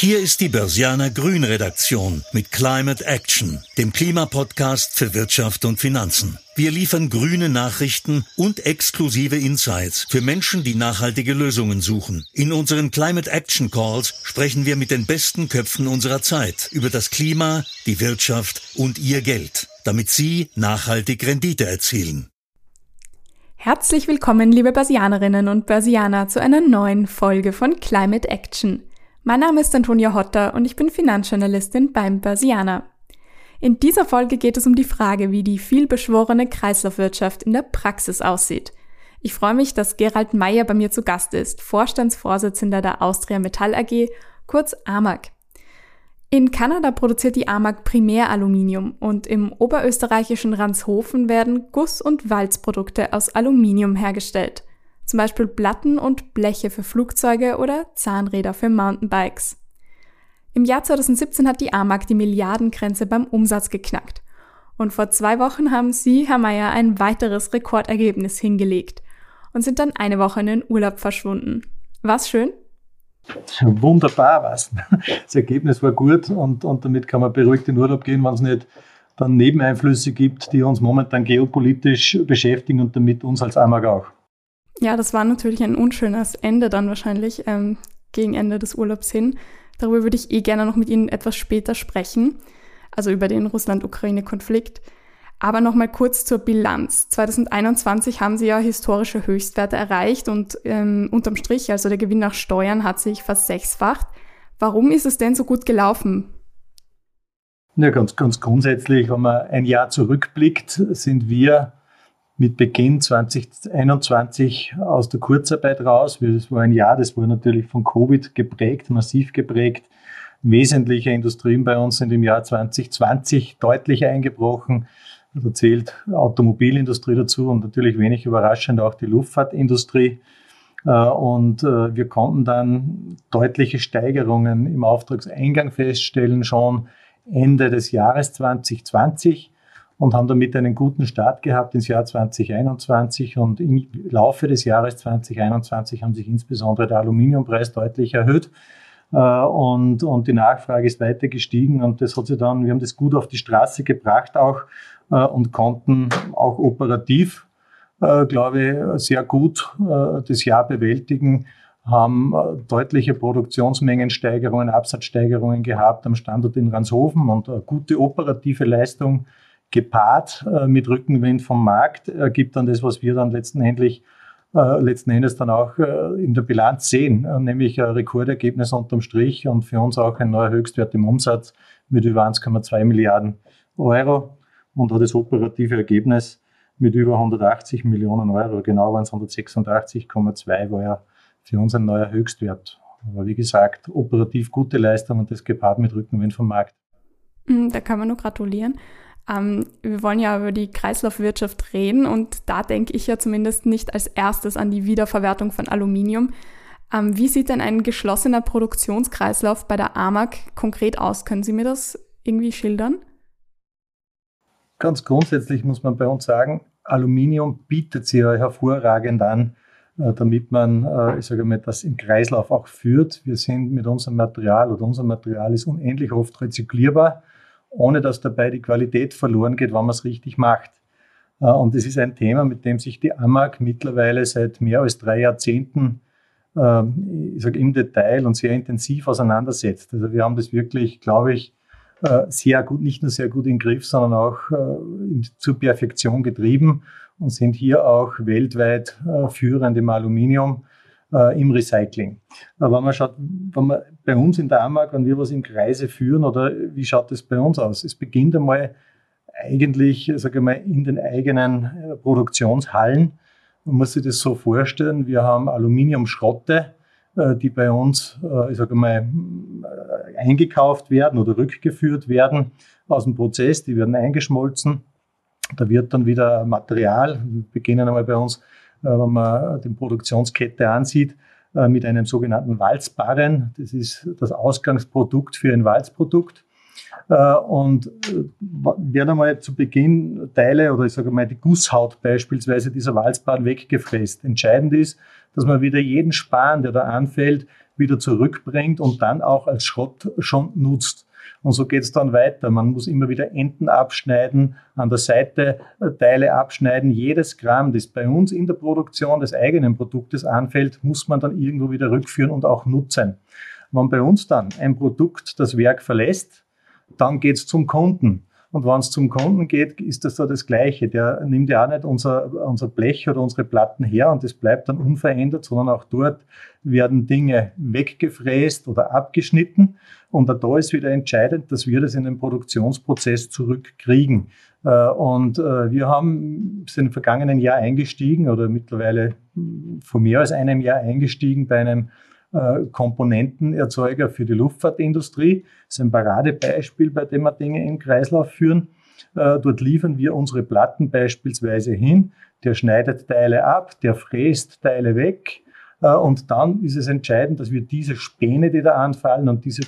Hier ist die Börsianer Grün Redaktion mit Climate Action, dem Klimapodcast für Wirtschaft und Finanzen. Wir liefern grüne Nachrichten und exklusive Insights für Menschen, die nachhaltige Lösungen suchen. In unseren Climate Action Calls sprechen wir mit den besten Köpfen unserer Zeit über das Klima, die Wirtschaft und ihr Geld, damit sie nachhaltig Rendite erzielen. Herzlich willkommen, liebe Börsianerinnen und Börsianer, zu einer neuen Folge von Climate Action. Mein Name ist Antonia Hotter und ich bin Finanzjournalistin beim Börsianer. In dieser Folge geht es um die Frage, wie die vielbeschworene Kreislaufwirtschaft in der Praxis aussieht. Ich freue mich, dass Gerald Meyer bei mir zu Gast ist, Vorstandsvorsitzender der Austria Metall AG, kurz AMAG. In Kanada produziert die AMAG Primäraluminium und im oberösterreichischen Ranshofen werden Guss- und Walzprodukte aus Aluminium hergestellt zum Beispiel Platten und Bleche für Flugzeuge oder Zahnräder für Mountainbikes. Im Jahr 2017 hat die AMAG die Milliardengrenze beim Umsatz geknackt. Und vor zwei Wochen haben Sie, Herr Mayer, ein weiteres Rekordergebnis hingelegt und sind dann eine Woche in den Urlaub verschwunden. War's schön? Wunderbar was. Das Ergebnis war gut und, und damit kann man beruhigt in Urlaub gehen, wenn es nicht dann Nebeneinflüsse gibt, die uns momentan geopolitisch beschäftigen und damit uns als AMAG auch. Ja, das war natürlich ein unschönes Ende dann wahrscheinlich ähm, gegen Ende des Urlaubs hin. Darüber würde ich eh gerne noch mit Ihnen etwas später sprechen, also über den Russland-Ukraine-Konflikt. Aber nochmal kurz zur Bilanz. 2021 haben Sie ja historische Höchstwerte erreicht und ähm, unterm Strich, also der Gewinn nach Steuern, hat sich versechsfacht. Warum ist es denn so gut gelaufen? Ja, ganz, ganz grundsätzlich, wenn man ein Jahr zurückblickt, sind wir mit Beginn 2021 aus der Kurzarbeit raus. Das war ein Jahr, das war natürlich von Covid geprägt, massiv geprägt. Wesentliche Industrien bei uns sind im Jahr 2020 deutlich eingebrochen. Da zählt Automobilindustrie dazu und natürlich wenig überraschend auch die Luftfahrtindustrie. Äh, und äh, wir konnten dann deutliche Steigerungen im Auftragseingang feststellen, schon Ende des Jahres 2020 und haben damit einen guten Start gehabt ins Jahr 2021 und im Laufe des Jahres 2021 haben sich insbesondere der Aluminiumpreis deutlich erhöht äh, und, und die Nachfrage ist weiter gestiegen. Und das hat sich dann, wir haben das gut auf die Straße gebracht auch äh, und konnten auch operativ, äh, glaube ich, sehr gut das Jahr bewältigen haben deutliche Produktionsmengensteigerungen, Absatzsteigerungen gehabt am Standort in Ranshofen und gute operative Leistung gepaart äh, mit Rückenwind vom Markt ergibt dann das, was wir dann letztendlich äh, letzten Endes dann auch äh, in der Bilanz sehen, äh, nämlich ein Rekordergebnis unterm Strich und für uns auch ein neuer Höchstwert im Umsatz mit über 1,2 Milliarden Euro und auch das operative Ergebnis mit über 180 Millionen Euro, genau waren es 186,2, war ja für uns ein neuer Höchstwert. Aber wie gesagt, operativ gute Leistung und das gepaart mit Rückenwind vom Markt. Hm, da kann man nur gratulieren. Ähm, wir wollen ja über die Kreislaufwirtschaft reden und da denke ich ja zumindest nicht als erstes an die Wiederverwertung von Aluminium. Ähm, wie sieht denn ein geschlossener Produktionskreislauf bei der AMAG konkret aus? Können Sie mir das irgendwie schildern? Ganz grundsätzlich muss man bei uns sagen, Aluminium bietet sich ja hervorragend an, äh, damit man, äh, ich sage mal, das im Kreislauf auch führt. Wir sind mit unserem Material oder unser Material ist unendlich oft rezyklierbar ohne dass dabei die Qualität verloren geht, wenn man es richtig macht. Äh, und das ist ein Thema, mit dem sich die AMAG mittlerweile seit mehr als drei Jahrzehnten ähm, ich sage, im Detail und sehr intensiv auseinandersetzt. Also wir haben das wirklich, glaube ich, äh, sehr gut, nicht nur sehr gut im Griff, sondern auch äh, zur Perfektion getrieben und sind hier auch weltweit führend im Aluminium äh, im Recycling. Aber wenn man schaut, wenn man bei uns in der AMAG, wenn wir was im Kreise führen, oder wie schaut das bei uns aus? Es beginnt einmal eigentlich, sage ich mal, in den eigenen äh, Produktionshallen. Man muss sich das so vorstellen, wir haben Aluminiumschrotte, äh, die bei uns, äh, ich sage mal, eingekauft werden oder rückgeführt werden aus dem Prozess, die werden eingeschmolzen. Da wird dann wieder Material, wir beginnen einmal bei uns wenn man die Produktionskette ansieht, äh, mit einem sogenannten Walzbarren. Das ist das Ausgangsprodukt für ein Walzprodukt. Äh, und werden einmal zu Beginn Teile oder ich sage mal die Gusshaut beispielsweise dieser Walzbarren weggefräst. Entscheidend ist, dass man wieder jeden Span, der da anfällt, wieder zurückbringt und dann auch als Schrott schon nutzt. Und so geht es dann weiter. Man muss immer wieder Enden abschneiden, an der Seite äh, Teile abschneiden. Jedes Gramm, das bei uns in der Produktion des eigenen Produktes anfällt, muss man dann irgendwo wieder rückführen und auch nutzen. Wenn bei uns dann ein Produkt das Werk verlässt, dann geht es zum Kunden. Und wenn es zum Kunden geht, ist das so das Gleiche. Der nimmt ja auch nicht unser, unser Blech oder unsere Platten her und das bleibt dann unverändert, sondern auch dort werden Dinge weggefräst oder abgeschnitten. Und da ist wieder entscheidend, dass wir das in den Produktionsprozess zurückkriegen. Äh, und äh, wir haben sind im vergangenen Jahr eingestiegen oder mittlerweile vor mehr als einem Jahr eingestiegen bei einem Komponentenerzeuger für die Luftfahrtindustrie. Das ist ein Paradebeispiel, bei dem wir Dinge im Kreislauf führen. Äh, dort liefern wir unsere Platten beispielsweise hin. Der schneidet Teile ab, der fräst Teile weg. Äh, und dann ist es entscheidend, dass wir diese Späne, die da anfallen und diese,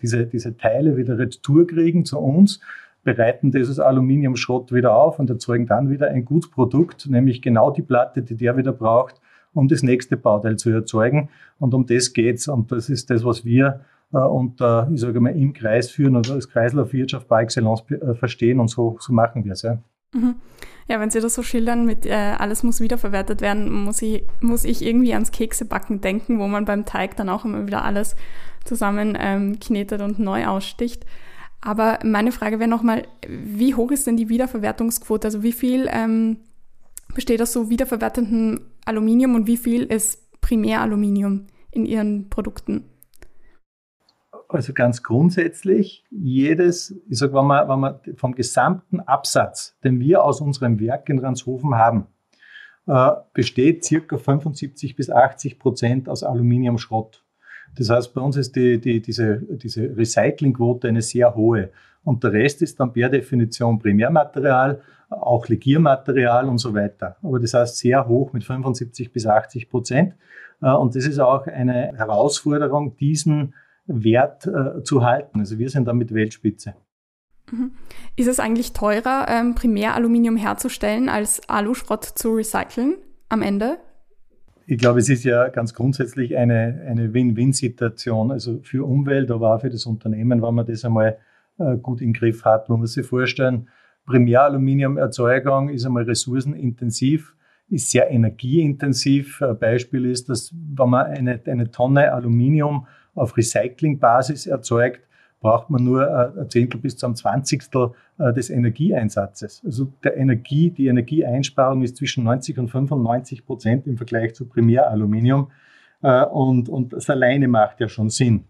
diese, diese Teile wieder retour kriegen zu uns, bereiten dieses Aluminiumschrott wieder auf und erzeugen dann wieder ein Gutprodukt, nämlich genau die Platte, die der wieder braucht, um das nächste Bauteil zu erzeugen. Und um das geht's. Und das ist das, was wir äh, unter, ich sage mal, im Kreis führen oder als Kreislaufwirtschaft par excellence äh, verstehen. Und so, so machen wir es. Ja. Mhm. Ja, wenn Sie das so schildern mit äh, alles muss wiederverwertet werden, muss ich, muss ich irgendwie ans Keksebacken denken, wo man beim Teig dann auch immer wieder alles zusammen ähm, knetet und neu aussticht. Aber meine Frage wäre nochmal, wie hoch ist denn die Wiederverwertungsquote? Also wie viel ähm, besteht aus so wiederverwertendem Aluminium und wie viel ist Primäraluminium in Ihren Produkten? Also ganz grundsätzlich, jedes, ich sage, wenn man, wenn man vom gesamten Absatz, den wir aus unserem Werk in Ranshofen haben, äh, besteht circa 75 bis 80 Prozent aus Aluminiumschrott. Das heißt, bei uns ist die, die, diese, diese Recyclingquote eine sehr hohe. Und der Rest ist dann per Definition Primärmaterial, auch Legiermaterial und so weiter. Aber das heißt sehr hoch mit 75 bis 80 Prozent. Äh, und das ist auch eine Herausforderung, diesen Wert äh, zu halten. Also wir sind damit Weltspitze. Mhm. Ist es eigentlich teurer, ähm, Primäraluminium herzustellen, als Aluschrott zu recyceln am Ende? Ich glaube, es ist ja ganz grundsätzlich eine, eine Win-Win-Situation, also für Umwelt, aber auch für das Unternehmen, wenn man das einmal äh, gut im Griff hat. Man muss sich vorstellen, Primäraluminiumerzeugung ist einmal ressourcenintensiv, ist sehr energieintensiv. Ein Beispiel ist, dass wenn man eine, eine Tonne Aluminium auf Recyclingbasis erzeugt, braucht man nur äh, ein Zehntel bis zum Zwanzigstel äh, des Energieeinsatzes. Also der Energie, die Energieeinsparung ist zwischen 90 und 95 Prozent im Vergleich zu Primäraluminium. Und, und das alleine macht ja schon Sinn.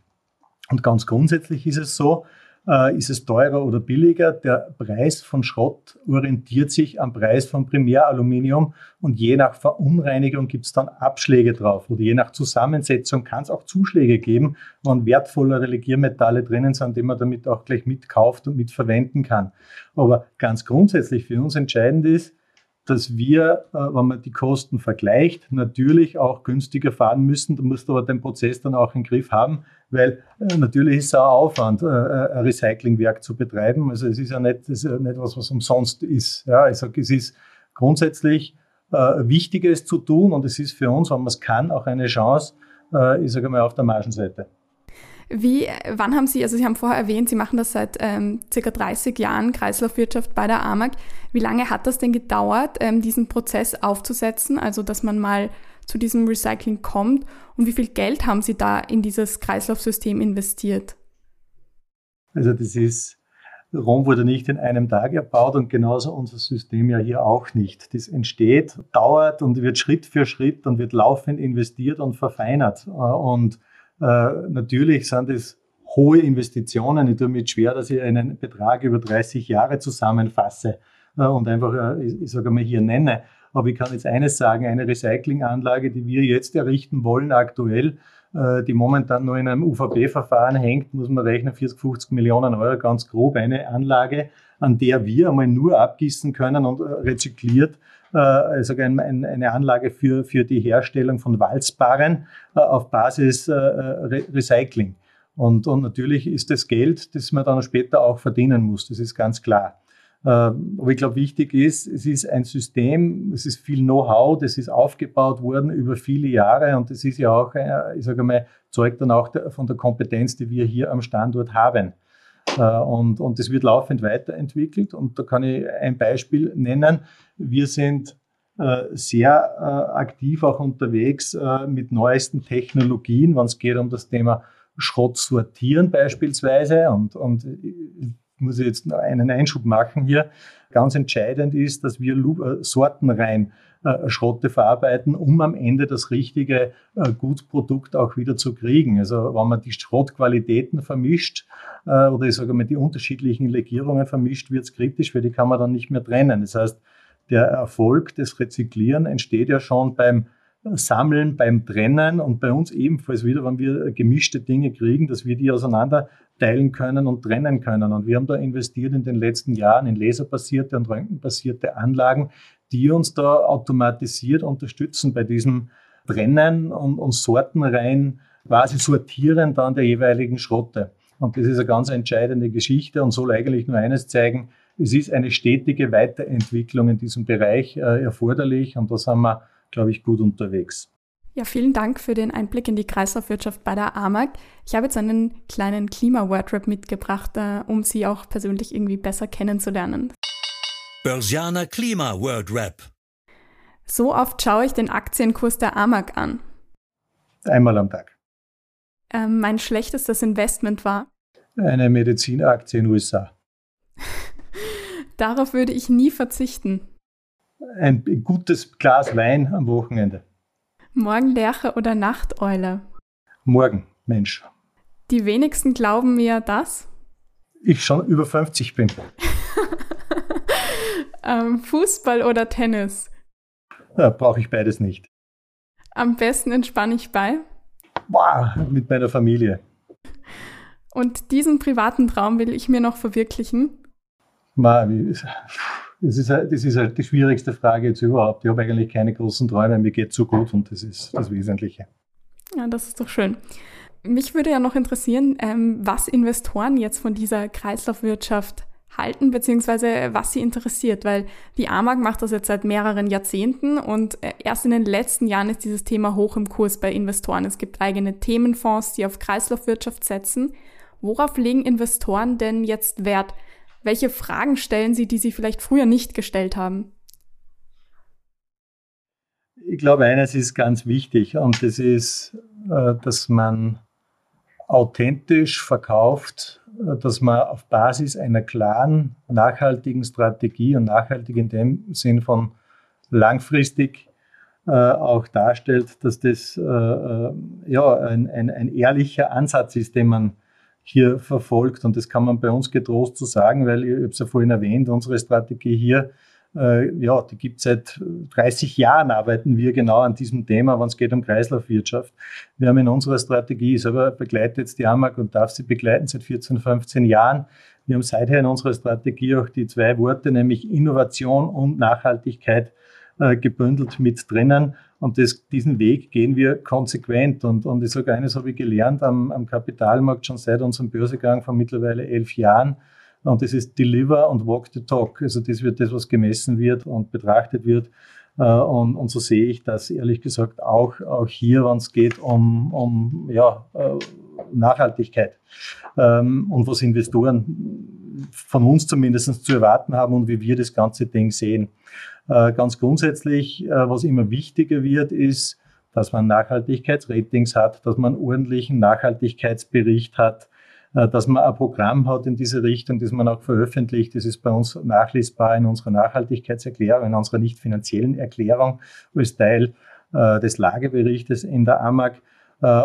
Und ganz grundsätzlich ist es so, äh, ist es teurer oder billiger? Der Preis von Schrott orientiert sich am Preis von Primäraluminium und je nach Verunreinigung gibt es dann Abschläge drauf oder je nach Zusammensetzung kann es auch Zuschläge geben, wenn wertvollere Legiermetalle drinnen sind, die man damit auch gleich mitkauft und mitverwenden kann. Aber ganz grundsätzlich für uns entscheidend ist, dass wir, äh, wenn man die Kosten vergleicht, natürlich auch günstiger fahren müssen. Da musst du aber den Prozess dann auch im Griff haben, weil äh, natürlich ist es auch Aufwand, äh, ein Recyclingwerk zu betreiben. Also es ist ja nicht, ist ja nicht was, was umsonst ist. Ja, ich sage, es ist grundsätzlich Wichtiges zu tun und es ist für uns, wenn man es kann, auch eine Chance, ich sage mal, auf der Margenseite. Wie, wann haben Sie, also Sie haben vorher erwähnt, Sie machen das seit ähm, circa 30 Jahren, Kreislaufwirtschaft bei der AMAG. Wie lange hat das denn gedauert, ähm, diesen Prozess aufzusetzen, also dass man mal zu diesem Recycling kommt? Und wie viel Geld haben Sie da in dieses Kreislaufsystem investiert? Also das ist, Rom wurde nicht in einem Tag erbaut und genauso unser System ja hier auch nicht. Das entsteht, dauert und wird Schritt für Schritt und wird laufend investiert und verfeinert. Und äh, natürlich sind es hohe Investitionen. Ich tue mir schwer, dass ich einen Betrag über 30 Jahre zusammenfasse äh, und einfach, äh, ich sage mal, hier nenne. Aber ich kann jetzt eines sagen, eine Recyclinganlage, die wir jetzt errichten wollen, aktuell, die momentan nur in einem UVP-Verfahren hängt, muss man rechnen, 40, 50 Millionen Euro, ganz grob. Eine Anlage, an der wir einmal nur abgießen können und rezykliert also eine Anlage für, für die Herstellung von Walzbarren äh, auf Basis äh, Recycling. Und, und natürlich ist das Geld, das man dann später auch verdienen muss, das ist ganz klar. Aber ich glaube, wichtig ist, es ist ein System, es ist viel Know-how, das ist aufgebaut worden über viele Jahre und das ist ja auch, ich sage mal, zeugt dann auch von der Kompetenz, die wir hier am Standort haben. Und, und das wird laufend weiterentwickelt. Und da kann ich ein Beispiel nennen. Wir sind äh, sehr äh, aktiv auch unterwegs äh, mit neuesten Technologien, wenn es geht um das Thema Schrott sortieren beispielsweise. Und, und ich muss jetzt einen Einschub machen hier. Ganz entscheidend ist, dass wir sortenrein Schrotte verarbeiten, um am Ende das richtige Gutprodukt auch wieder zu kriegen. Also wenn man die Schrottqualitäten vermischt oder ich sage mal die unterschiedlichen Legierungen vermischt, wird es kritisch, weil die kann man dann nicht mehr trennen. Das heißt, der Erfolg des Rezyklieren entsteht ja schon beim Sammeln, beim Trennen und bei uns ebenfalls wieder, wenn wir gemischte Dinge kriegen, dass wir die auseinander teilen können und trennen können. Und wir haben da investiert in den letzten Jahren in laserbasierte und röntgenbasierte Anlagen, die uns da automatisiert unterstützen bei diesem Trennen und, und Sortenreihen, quasi sortieren dann der jeweiligen Schrotte. Und das ist eine ganz entscheidende Geschichte und soll eigentlich nur eines zeigen, es ist eine stetige Weiterentwicklung in diesem Bereich äh, erforderlich und da sind wir, glaube ich, gut unterwegs. Ja, vielen Dank für den Einblick in die Kreislaufwirtschaft bei der AMAG. Ich habe jetzt einen kleinen Klima-Wordrap mitgebracht, äh, um Sie auch persönlich irgendwie besser kennenzulernen. Börsianer Klima-Wordrap. So oft schaue ich den Aktienkurs der AMAG an. Einmal am Tag. Ähm, mein schlechtestes Investment war? Eine Medizinaktie in den USA. Darauf würde ich nie verzichten. Ein gutes Glas Wein am Wochenende. Morgenlerche oder Nachteule? Morgen, Mensch. Die wenigsten glauben mir das? Ich schon über 50 bin. ähm, Fußball oder Tennis? Ja, Brauche ich beides nicht. Am besten entspanne ich bei? Boah, mit meiner Familie. Und diesen privaten Traum will ich mir noch verwirklichen? Das ist, halt, das ist halt die schwierigste Frage jetzt überhaupt. Ich habe eigentlich keine großen Träume, mir geht so gut und das ist das Wesentliche. Ja, das ist doch schön. Mich würde ja noch interessieren, ähm, was Investoren jetzt von dieser Kreislaufwirtschaft halten, beziehungsweise was sie interessiert, weil die AMAG macht das jetzt seit mehreren Jahrzehnten und äh, erst in den letzten Jahren ist dieses Thema hoch im Kurs bei Investoren. Es gibt eigene Themenfonds, die auf Kreislaufwirtschaft setzen. Worauf legen Investoren denn jetzt Wert? Welche Fragen stellen Sie, die Sie vielleicht früher nicht gestellt haben? Ich glaube, eines ist ganz wichtig und das ist, äh, dass man authentisch verkauft, äh, dass man auf Basis einer klaren, nachhaltigen Strategie und nachhaltig in dem Sinn von langfristig äh, auch darstellt, dass das ja, ein, ein, ein ehrlicher Ansatz ist, den man hier verfolgt. Und das kann man bei uns getrost so sagen, weil ich habe es ja vorhin erwähnt, unsere Strategie hier, äh, ja, die gibt seit 30 Jahren, arbeiten wir genau an diesem Thema, wenn es geht um Kreislaufwirtschaft. Wir haben in unserer Strategie, ich selber begleite jetzt die AMAG und darf sie begleiten seit 14, 15 Jahren. Wir haben seither in unserer Strategie auch die zwei Worte, nämlich Innovation und Nachhaltigkeit äh, gebündelt mit drinnen. Und das, diesen Weg gehen wir konsequent. Und, und ich sage, eines habe ich gelernt am, am Kapitalmarkt schon seit unserem Börsegang von mittlerweile elf Jahren. Und das ist Deliver und Walk the Talk. Also das wird das, was gemessen wird und betrachtet wird. Äh, und, und so sehe ich das ehrlich gesagt auch, auch hier, wenn es geht um, um ja, äh, Nachhaltigkeit ähm, und was Investoren von uns zumindest zu erwarten haben und wie wir das ganze Ding sehen. Äh, ganz grundsätzlich, äh, was immer wichtiger wird, ist, dass man Nachhaltigkeitsratings hat, dass man einen ordentlichen Nachhaltigkeitsbericht hat, äh, dass man ein Programm hat in diese Richtung, das man auch veröffentlicht. Das ist bei uns nachlesbar in unserer Nachhaltigkeitserklärung, in unserer nicht finanziellen Erklärung als Teil des Lageberichtes in der AMAG.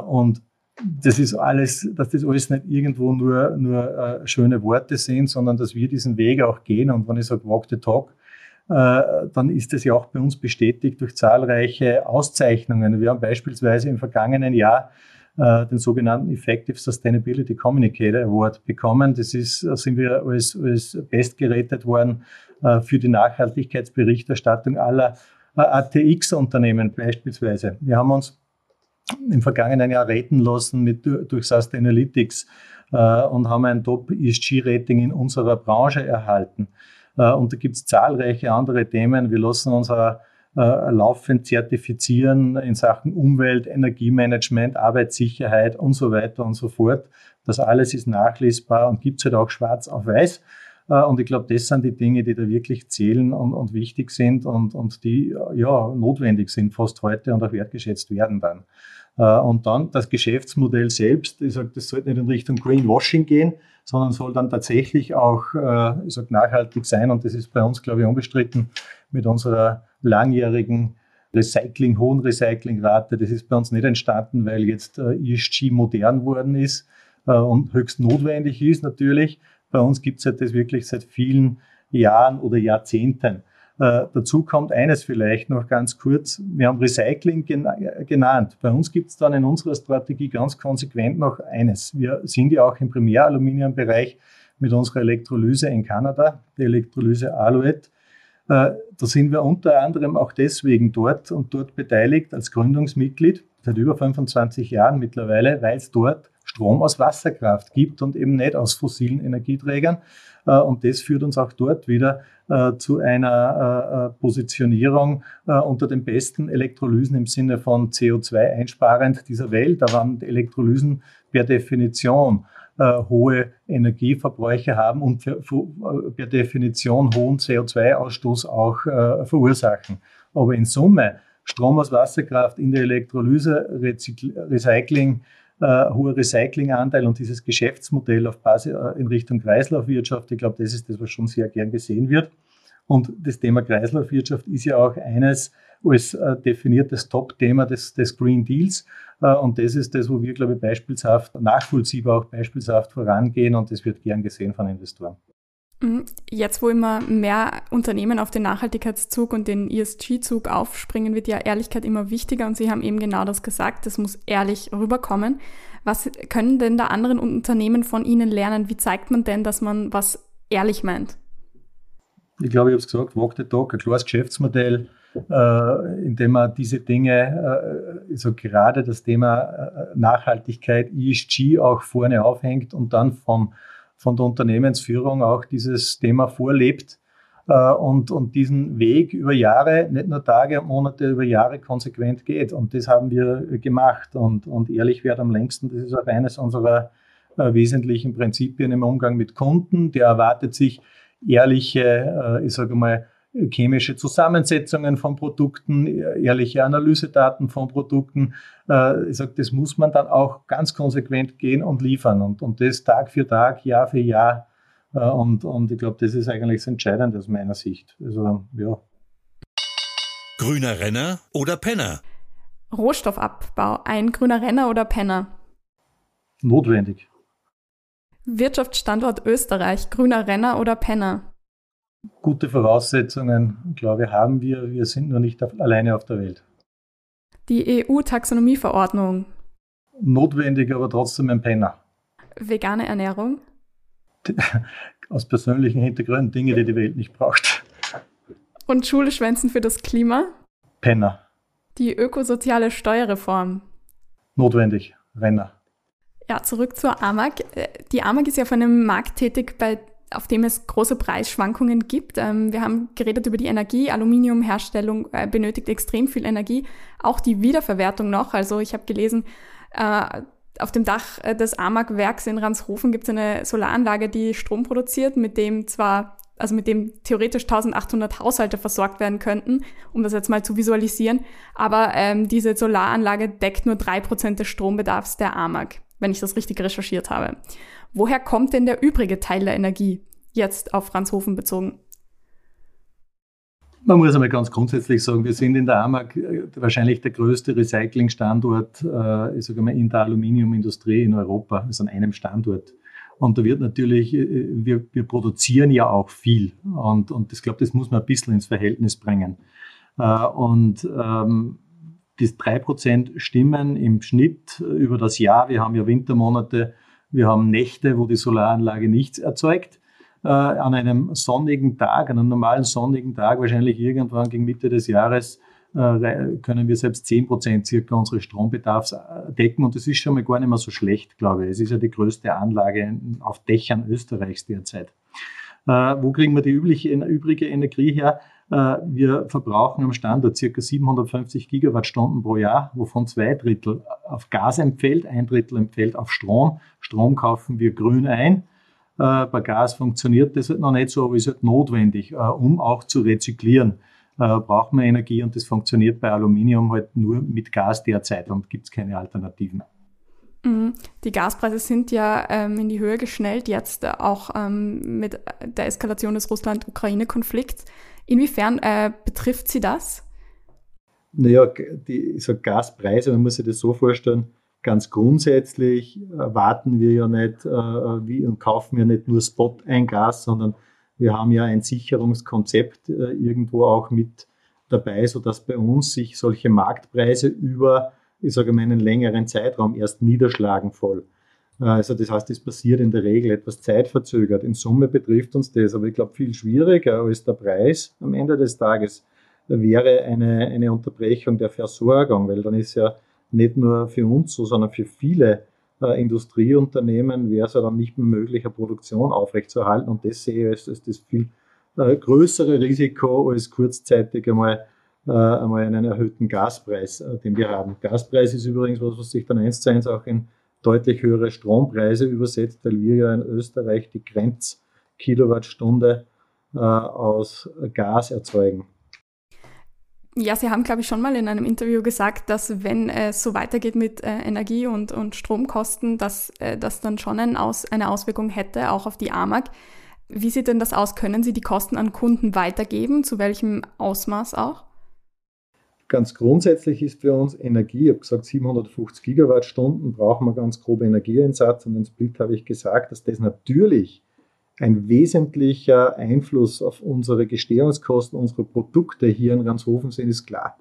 Und das ist alles, dass das alles nicht irgendwo nur, nur schöne Worte sind, sondern dass wir diesen Weg auch gehen. Und wenn ich sage, walk the talk, dann ist es ja auch bei uns bestätigt durch zahlreiche Auszeichnungen. Wir haben beispielsweise im vergangenen Jahr äh, den sogenannten Effective Sustainability Communicator Award bekommen. Das ist, sind wir als, als bestgerätet worden äh, für die Nachhaltigkeitsberichterstattung aller ATX-Unternehmen beispielsweise. Wir haben uns im vergangenen Jahr retten lassen mit, durch Sustainalytics und haben ein Top-ESG-Rating in unserer Branche erhalten. Und da gibt es zahlreiche andere Themen. Wir lassen uns auch laufend zertifizieren in Sachen Umwelt, Energiemanagement, Arbeitssicherheit und so weiter und so fort. Das alles ist nachlesbar und gibt es halt auch schwarz auf weiß. Äh, und ich glaube, das sind die Dinge, die da wirklich zählen und, und wichtig sind und, und die ja notwendig sind fast heute und auch wertgeschätzt werden dann. Äh, und dann das Geschäftsmodell selbst, ich sage, das sollte nicht in Richtung Greenwashing gehen, sondern soll dann tatsächlich auch äh, ich sag, nachhaltig sein. Und das ist bei uns, glaube ich, unbestritten mit unserer langjährigen Recycling, hohen Recyclingrate. Das ist bei uns nicht entstanden, weil jetzt ESG modern worden ist und höchst notwendig ist natürlich, bei uns gibt es ja das wirklich seit vielen Jahren oder Jahrzehnten. Äh, dazu kommt eines vielleicht noch ganz kurz. Wir haben Recycling gen genannt. Bei uns gibt es dann in unserer Strategie ganz konsequent noch eines. Wir sind ja auch im Primäraluminiumbereich mit unserer Elektrolyse in Kanada, die Elektrolyse Alouette. Äh, da sind wir unter anderem auch deswegen dort und dort beteiligt als Gründungsmitglied seit über 25 Jahren mittlerweile, weil es dort Strom aus Wasserkraft gibt und eben nicht aus fossilen Energieträgern. Äh, und das führt uns auch dort wieder äh, zu einer äh, Positionierung unter den besten Elektrolysen im Sinne von CO2 einsparend dieser Welt. Da waren Elektrolysen per Definition hohe Energieverbräuche haben und per Definition hohen CO2-Ausstoß auch verursachen. Aber in Summe Strom aus Wasserkraft in der Elektrolyse, Recycling, äh, hoher Recyclinganteil und dieses Geschäftsmodell auf Basis äh, in Richtung Kreislaufwirtschaft, ich glaube, das ist das, was schon sehr gern gesehen wird. Und das Thema Kreislaufwirtschaft ist ja auch eines als äh, definiertes Top-Thema des, des Green Deals. Äh, und das ist das, wo wir, glaube ich, beispielshaft, nachvollziehbar auch beispielshaft vorangehen und das wird gern gesehen von Investoren. Mhm. Jetzt, wo immer mehr Unternehmen auf den Nachhaltigkeitszug und den ESG-Zug aufspringen, wird ja Ehrlichkeit immer wichtiger und Sie haben eben genau das gesagt, das muss ehrlich rüberkommen. Was können denn da anderen Unternehmen von Ihnen lernen? Wie zeigt man denn, dass man was ehrlich meint? Ich glaube, ich habe es gesagt, Walk the Talk, ein klares Geschäftsmodell, äh, in dem man diese Dinge, äh, so gerade das Thema äh, Nachhaltigkeit, ESG auch vorne aufhängt und dann vom von der Unternehmensführung auch dieses Thema vorlebt äh, und, und diesen Weg über Jahre, nicht nur Tage und Monate, über Jahre konsequent geht. Und das haben wir gemacht. Und, und ehrlich wird am längsten, das ist auch eines unserer äh, wesentlichen Prinzipien im Umgang mit Kunden. Der erwartet sich ehrliche, äh, ich sage mal, chemische Zusammensetzungen von Produkten, ehrliche Analysedaten von Produkten. Äh, ich sage, das muss man dann auch ganz konsequent gehen und liefern und, und das Tag für Tag, Jahr für Jahr. Äh, und, und ich glaube, das ist eigentlich das Entscheidende aus meiner Sicht. Also, ja. Grüner Renner oder Penner? Rohstoffabbau, ein grüner Renner oder Penner? Notwendig. Wirtschaftsstandort Österreich, grüner Renner oder Penner? Gute Voraussetzungen, glaube ich, haben wir. Wir sind nur nicht auf, alleine auf der Welt. Die EU-Taxonomieverordnung. Notwendig, aber trotzdem ein Penner. Vegane Ernährung. Aus persönlichen Hintergründen Dinge, die die Welt nicht braucht. Und Schulschwänzen für das Klima. Penner. Die ökosoziale Steuerreform. Notwendig. Renner. Ja, zurück zur AMAG. Äh, die AMAG ist ja von einem Markt tätig, bei auf dem es große Preisschwankungen gibt. Ähm, wir haben geredet über die Energie. Aluminiumherstellung äh, benötigt extrem viel Energie. Auch die Wiederverwertung noch. Also ich habe gelesen, äh, auf dem Dach äh, des AMAG-Werks in Ranshofen gibt es eine Solaranlage, die Strom produziert, mit dem zwar also mit dem theoretisch 1800 Haushalte versorgt werden könnten, um das jetzt mal zu visualisieren. Aber ähm, diese Solaranlage deckt nur drei Prozent des Strombedarfs der AMAG, wenn ich das richtig recherchiert habe. Woher kommt denn der übrige Teil der Energie, jetzt auf Franzhofen bezogen? Man muss einmal ganz grundsätzlich sagen, wir sind in der AMAG äh, wahrscheinlich der größte Recyclingstandort äh, in der Aluminiumindustrie in Europa, also an einem Standort. Und da wird natürlich, äh, wir, wir produzieren ja auch viel. Und, und ich glaube, das muss man ein bisschen ins Verhältnis bringen. Äh, und ähm, die 3% stimmen im Schnitt über das Jahr. Wir haben ja Wintermonate wir haben Nächte, wo die Solaranlage nichts erzeugt. Äh, an einem sonnigen Tag, an einem normalen sonnigen Tag, wahrscheinlich irgendwann gegen Mitte des Jahres, äh, können wir selbst 10 Prozent circa unseres Strombedarfs äh, decken. Und das ist schon mal gar nicht mehr so schlecht, glaube ich. Es ist ja die größte Anlage auf Dächern Österreichs derzeit. Äh, wo kriegen wir die übliche, übrige Energie her? Äh, wir verbrauchen am Standort circa 750 Gigawattstunden pro Jahr, wovon zwei Drittel auf Gas empfällt, ein Drittel empfällt auf Strom. Strom kaufen wir grün ein. Äh, bei Gas funktioniert das halt noch nicht so, aber ist halt notwendig, um auch zu rezyklieren. Braucht man Energie und das funktioniert bei Aluminium halt nur mit Gas derzeit und gibt es keine Alternativen. Mhm. Die Gaspreise sind ja ähm, in die Höhe geschnellt, jetzt auch ähm, mit der Eskalation des Russland-Ukraine-Konflikts. Inwiefern äh, betrifft Sie das? Naja, die so Gaspreise, man muss sich das so vorstellen, ganz grundsätzlich warten wir ja nicht äh, wie, und kaufen ja nicht nur Spot ein Gas, sondern wir haben ja ein Sicherungskonzept äh, irgendwo auch mit dabei, sodass bei uns sich solche Marktpreise über ich sage mal, einen längeren Zeitraum erst niederschlagen voll. Also das heißt, es passiert in der Regel etwas zeitverzögert. In Summe betrifft uns das, aber ich glaube, viel schwieriger als der Preis am Ende des Tages wäre eine, eine Unterbrechung der Versorgung, weil dann ist ja nicht nur für uns so, sondern für viele äh, Industrieunternehmen wäre es ja dann nicht mehr möglich, eine Produktion aufrechtzuerhalten und das sehe ich als, als das viel äh, größere Risiko als kurzzeitig einmal äh, einmal einen erhöhten Gaspreis, äh, den wir haben. Gaspreis ist übrigens was, was sich dann eins zu eins auch in deutlich höhere Strompreise übersetzt, weil wir ja in Österreich die Grenzkilowattstunde äh, aus Gas erzeugen. Ja, Sie haben, glaube ich, schon mal in einem Interview gesagt, dass wenn es so weitergeht mit äh, Energie- und, und Stromkosten, dass äh, das dann schon ein aus, eine Auswirkung hätte, auch auf die AMAG. Wie sieht denn das aus? Können Sie die Kosten an Kunden weitergeben? Zu welchem Ausmaß auch? Ganz grundsätzlich ist für uns Energie, ich habe gesagt, 750 Gigawattstunden brauchen wir ganz grob Energieeinsatz und den Split habe ich gesagt, dass das natürlich ein wesentlicher Einfluss auf unsere Gestehungskosten, unsere Produkte hier in Ranshofen sind, ist klar.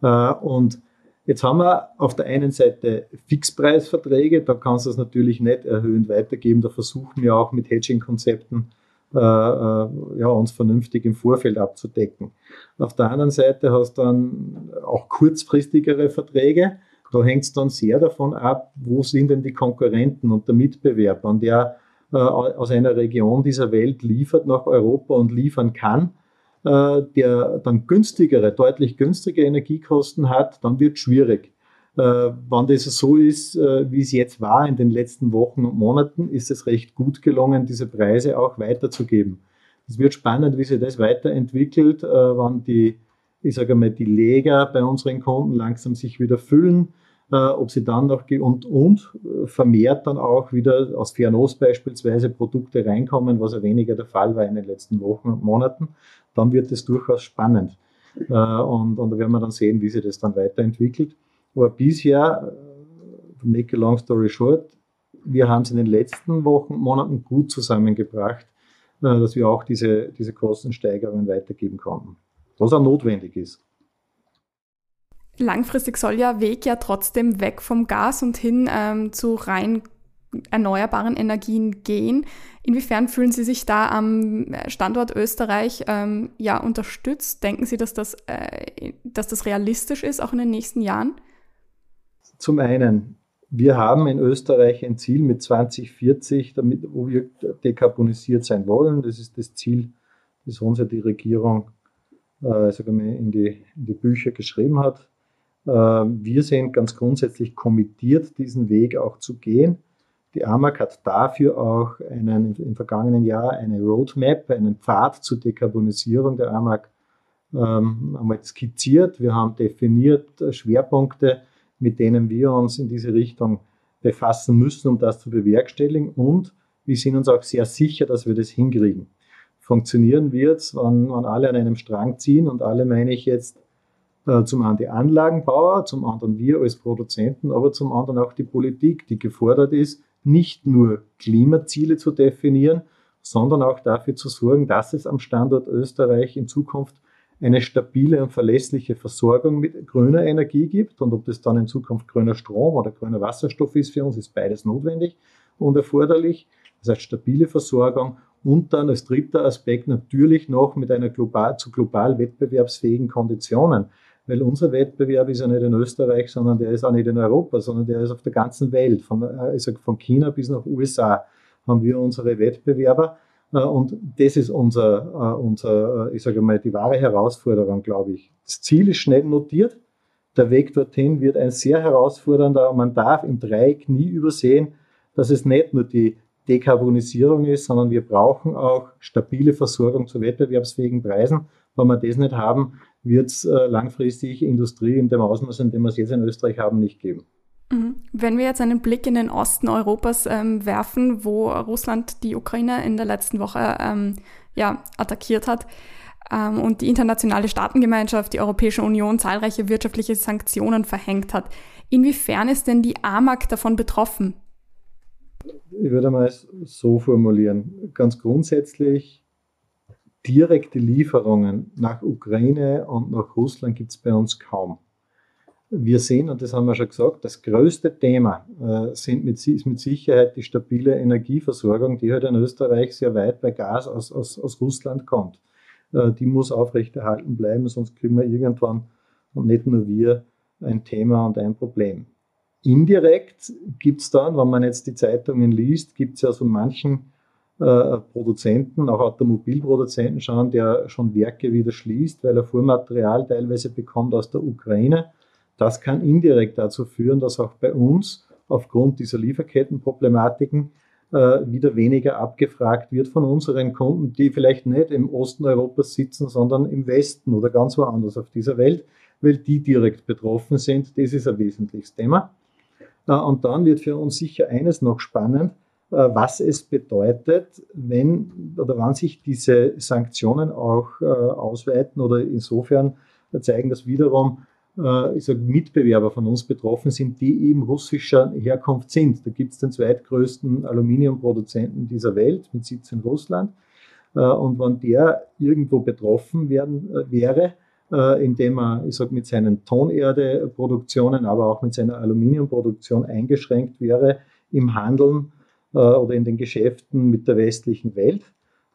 Äh, und jetzt haben wir auf der einen Seite Fixpreisverträge, da kannst du es natürlich nicht erhöhend weitergeben, da versuchen wir auch mit Hedging-Konzepten äh, äh, ja, uns vernünftig im Vorfeld abzudecken. Auf der anderen Seite hast du dann auch kurzfristigere Verträge. Da hängt es dann sehr davon ab, wo sind denn die Konkurrenten und der Mitbewerb, an der äh, aus einer Region dieser Welt liefert nach Europa und liefern kann, äh, der dann günstigere, deutlich günstige Energiekosten hat, dann wird es schwierig. Äh, wenn das so ist, äh, wie es jetzt war in den letzten Wochen und Monaten, ist es recht gut gelungen, diese Preise auch weiterzugeben. Es wird spannend, wie sich das weiterentwickelt, äh, wann die, ich sage mal, die Leger bei unseren Kunden langsam sich wieder füllen, ob sie dann noch und, und vermehrt dann auch wieder aus Fernost beispielsweise Produkte reinkommen, was ja weniger der Fall war in den letzten Wochen und Monaten, dann wird es durchaus spannend. Und, und da werden wir dann sehen, wie sich das dann weiterentwickelt. Aber bisher, to make a long story short, wir haben es in den letzten Wochen, Monaten gut zusammengebracht, äh, dass wir auch diese, diese Kostensteigerungen weitergeben konnten. Was auch notwendig ist. Langfristig soll ja Weg ja trotzdem weg vom Gas und hin ähm, zu rein erneuerbaren Energien gehen. Inwiefern fühlen Sie sich da am Standort Österreich ähm, ja unterstützt? Denken Sie, dass das, äh, dass das realistisch ist, auch in den nächsten Jahren? Zum einen, wir haben in Österreich ein Ziel mit 2040, damit, wo wir dekarbonisiert sein wollen. Das ist das Ziel, das uns ja die Regierung äh, in, die, in die Bücher geschrieben hat. Äh, wir sind ganz grundsätzlich kommentiert, diesen Weg auch zu gehen. Die AMAG hat dafür auch einen, im vergangenen Jahr eine Roadmap, einen Pfad zur Dekarbonisierung der AMAG ähm, einmal skizziert. Wir haben definiert äh, Schwerpunkte, mit denen wir uns in diese Richtung befassen müssen, um das zu bewerkstelligen. Und wir sind uns auch sehr sicher, dass wir das hinkriegen. Funktionieren wird es, wenn, wenn alle an einem Strang ziehen und alle meine ich jetzt äh, zum einen die Anlagenbauer, zum anderen wir als Produzenten, aber zum anderen auch die Politik, die gefordert ist, nicht nur Klimaziele zu definieren, sondern auch dafür zu sorgen, dass es am Standort Österreich in Zukunft eine stabile und verlässliche Versorgung mit grüner Energie gibt. Und ob das dann in Zukunft grüner Strom oder grüner Wasserstoff ist für uns, ist beides notwendig und erforderlich. Das heißt stabile Versorgung und dann als dritter Aspekt natürlich noch mit einer global, zu global wettbewerbsfähigen Konditionen. Weil unser Wettbewerb ist ja nicht in Österreich, sondern der ist auch nicht in Europa, sondern der ist auf der ganzen Welt. Von, also von China bis nach USA haben wir unsere Wettbewerber. Äh, und das ist unser, äh, unser ich sage mal, die wahre Herausforderung, glaube ich. Das Ziel ist schnell notiert. Der Weg dorthin wird ein sehr herausfordernder man darf im Dreieck nie übersehen, dass es nicht nur die Dekarbonisierung ist, sondern wir brauchen auch stabile Versorgung zu wettbewerbsfähigen Preisen. Wenn wir das nicht haben, wird es äh, langfristig Industrie in dem Ausmaß, in dem wir es jetzt in Österreich haben, nicht geben. Mhm. Wenn wir jetzt einen Blick in den Osten Europas ähm, werfen, wo Russland die Ukraine in der letzten Woche ähm, ja, attackiert hat ähm, und die internationale Staatengemeinschaft, die Europäische Union zahlreiche wirtschaftliche Sanktionen verhängt hat, inwiefern ist denn die AMAG davon betroffen? Ich würde mal so formulieren. Ganz grundsätzlich direkte Lieferungen nach Ukraine und nach Russland gibt es bei uns kaum. Wir sehen, und das haben wir schon gesagt, das größte Thema äh, sind mit, ist mit Sicherheit die stabile Energieversorgung, die halt in Österreich sehr weit bei Gas aus, aus, aus Russland kommt. Äh, die muss aufrechterhalten bleiben, sonst kriegen wir irgendwann, und nicht nur wir, ein Thema und ein Problem. Indirekt gibt es dann, wenn man jetzt die Zeitungen liest, gibt es ja so manchen äh, Produzenten, auch Automobilproduzenten schauen, der schon Werke wieder schließt, weil er Vormaterial teilweise bekommt aus der Ukraine. Das kann indirekt dazu führen, dass auch bei uns aufgrund dieser Lieferkettenproblematiken äh, wieder weniger abgefragt wird von unseren Kunden, die vielleicht nicht im Osten Europas sitzen, sondern im Westen oder ganz woanders auf dieser Welt, weil die direkt betroffen sind. Das ist ein wesentliches Thema. Äh, und dann wird für uns sicher eines noch spannend, äh, was es bedeutet, wenn oder wann sich diese Sanktionen auch äh, ausweiten oder insofern zeigen, dass wiederum ich sag, Mitbewerber von uns betroffen sind, die eben russischer Herkunft sind. Da gibt es den zweitgrößten Aluminiumproduzenten dieser Welt mit Sitz in Russland. Und wenn der irgendwo betroffen werden, wäre, äh, indem er, ich sag, mit seinen Tonerdeproduktionen, aber auch mit seiner Aluminiumproduktion eingeschränkt wäre im Handeln äh, oder in den Geschäften mit der westlichen Welt,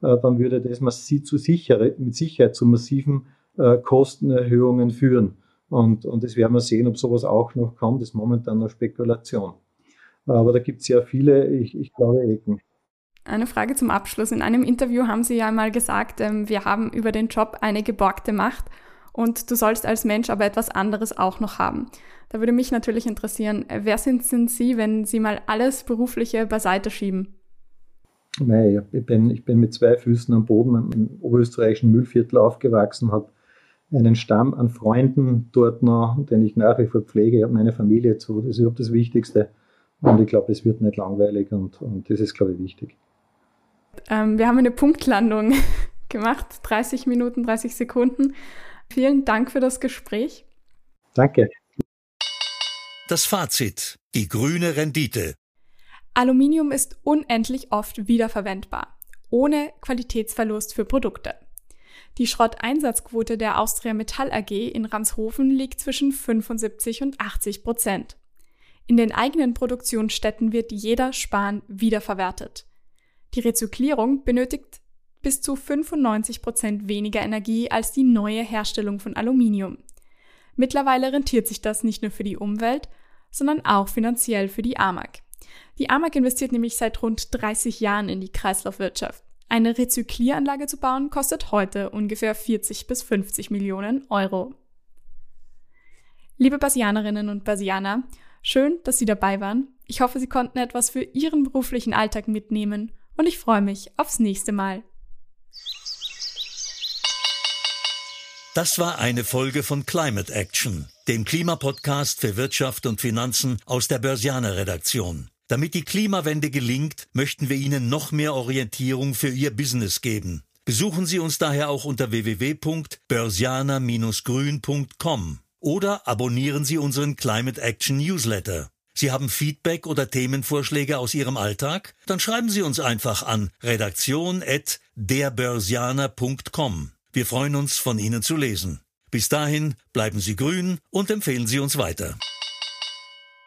äh, dann würde das mit Sicherheit zu massiven äh, Kostenerhöhungen führen. Und, und das werden wir sehen, ob sowas auch noch kommt. Das ist momentan noch Spekulation. Aber da gibt es ja viele, ich, ich glaube, Ecken. Eine Frage zum Abschluss. In einem Interview haben Sie ja mal gesagt, ähm, wir haben über den Job eine geborgte Macht und du sollst als Mensch aber etwas anderes auch noch haben. Da würde mich natürlich interessieren, wer sind, sind Sie, wenn Sie mal alles Berufliche beiseite schieben? Nein, ich bin, ich bin mit zwei Füßen am Boden im oberösterreichischen Müllviertel aufgewachsen, habe einen Stamm an Freunden dort noch, den ich nach wie vor pflege, ich habe meine Familie zu, das ist überhaupt das Wichtigste. Und ich glaube, es wird nicht langweilig und, und das ist, glaube ich, wichtig. Ähm, wir haben eine Punktlandung gemacht, 30 Minuten, 30 Sekunden. Vielen Dank für das Gespräch. Danke. Das Fazit. Die grüne Rendite. Aluminium ist unendlich oft wiederverwendbar, ohne Qualitätsverlust für Produkte. Die Schrotteinsatzquote der Austria Metall AG in Ranshofen liegt zwischen 75 und 80 Prozent. In den eigenen Produktionsstätten wird jeder Span wiederverwertet. Die Rezyklierung benötigt bis zu 95 Prozent weniger Energie als die neue Herstellung von Aluminium. Mittlerweile rentiert sich das nicht nur für die Umwelt, sondern auch finanziell für die AMAG. Die AMAG investiert nämlich seit rund 30 Jahren in die Kreislaufwirtschaft. Eine Rezyklieranlage zu bauen kostet heute ungefähr 40 bis 50 Millionen Euro. Liebe Basianerinnen und Basianer, schön, dass Sie dabei waren. Ich hoffe, Sie konnten etwas für Ihren beruflichen Alltag mitnehmen und ich freue mich aufs nächste Mal. Das war eine Folge von Climate Action, dem Klimapodcast für Wirtschaft und Finanzen aus der Börsianer Redaktion. Damit die Klimawende gelingt, möchten wir Ihnen noch mehr Orientierung für Ihr Business geben. Besuchen Sie uns daher auch unter www.börsianer-grün.com oder abonnieren Sie unseren Climate Action Newsletter. Sie haben Feedback oder Themenvorschläge aus Ihrem Alltag? Dann schreiben Sie uns einfach an redaktion@derbörsianer.com. Wir freuen uns, von Ihnen zu lesen. Bis dahin bleiben Sie grün und empfehlen Sie uns weiter.